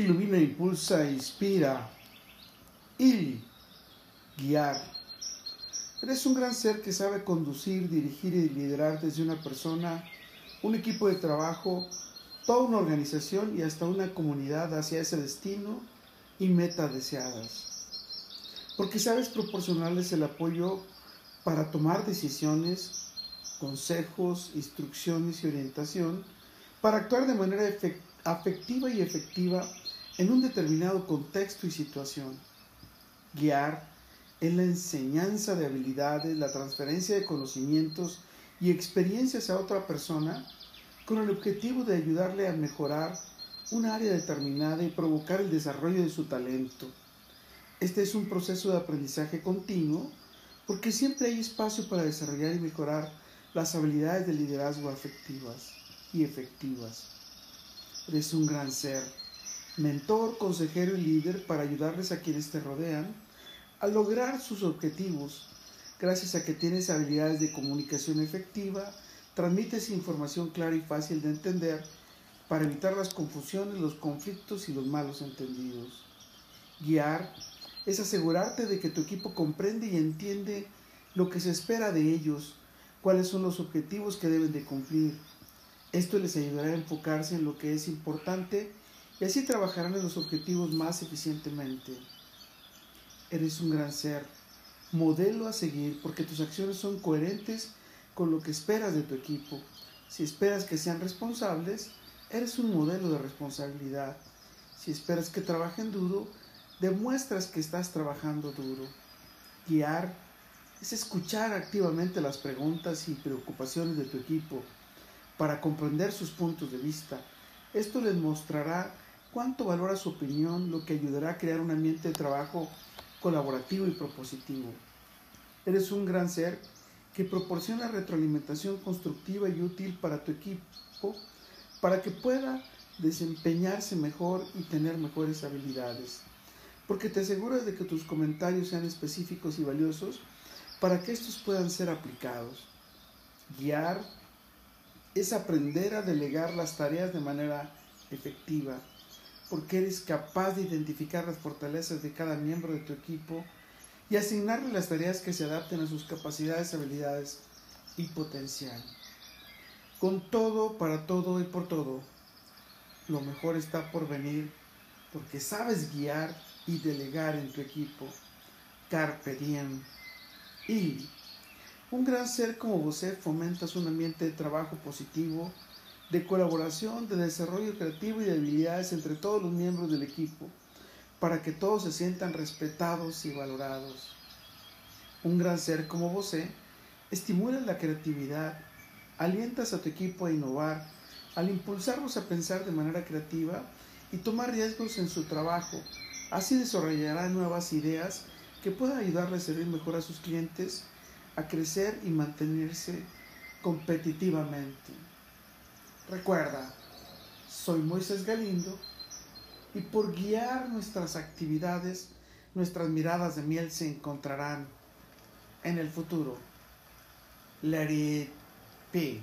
ilumina, impulsa, inspira y guiar. Eres un gran ser que sabe conducir, dirigir y liderar desde una persona, un equipo de trabajo, toda una organización y hasta una comunidad hacia ese destino y meta deseadas. Porque sabes proporcionarles el apoyo para tomar decisiones, consejos, instrucciones y orientación para actuar de manera afectiva y efectiva en un determinado contexto y situación. Guiar en la enseñanza de habilidades, la transferencia de conocimientos y experiencias a otra persona con el objetivo de ayudarle a mejorar un área determinada y provocar el desarrollo de su talento. Este es un proceso de aprendizaje continuo porque siempre hay espacio para desarrollar y mejorar las habilidades de liderazgo afectivas y efectivas. Eres un gran ser, mentor, consejero y líder para ayudarles a quienes te rodean a lograr sus objetivos, gracias a que tienes habilidades de comunicación efectiva, transmites información clara y fácil de entender para evitar las confusiones, los conflictos y los malos entendidos. Guiar es asegurarte de que tu equipo comprende y entiende lo que se espera de ellos, cuáles son los objetivos que deben de cumplir. Esto les ayudará a enfocarse en lo que es importante y así trabajarán en los objetivos más eficientemente. Eres un gran ser, modelo a seguir porque tus acciones son coherentes con lo que esperas de tu equipo. Si esperas que sean responsables, eres un modelo de responsabilidad. Si esperas que trabajen duro, demuestras que estás trabajando duro. Guiar es escuchar activamente las preguntas y preocupaciones de tu equipo para comprender sus puntos de vista. Esto les mostrará cuánto valora su opinión, lo que ayudará a crear un ambiente de trabajo colaborativo y propositivo. Eres un gran ser que proporciona retroalimentación constructiva y útil para tu equipo para que pueda desempeñarse mejor y tener mejores habilidades. Porque te aseguras de que tus comentarios sean específicos y valiosos para que estos puedan ser aplicados. Guiar es aprender a delegar las tareas de manera efectiva, porque eres capaz de identificar las fortalezas de cada miembro de tu equipo y asignarle las tareas que se adapten a sus capacidades, habilidades y potencial. Con todo, para todo y por todo, lo mejor está por venir, porque sabes guiar y delegar en tu equipo. Carpe diem. Y un gran ser como vos fomentas un ambiente de trabajo positivo, de colaboración, de desarrollo creativo y de habilidades entre todos los miembros del equipo, para que todos se sientan respetados y valorados. Un gran ser como vos estimula la creatividad, alientas a tu equipo a innovar, al impulsarlos a pensar de manera creativa y tomar riesgos en su trabajo. Así desarrollará nuevas ideas que puedan ayudarles a servir mejor a sus clientes a crecer y mantenerse competitivamente. Recuerda, soy Moisés Galindo y por guiar nuestras actividades, nuestras miradas de miel se encontrarán en el futuro. Let it be.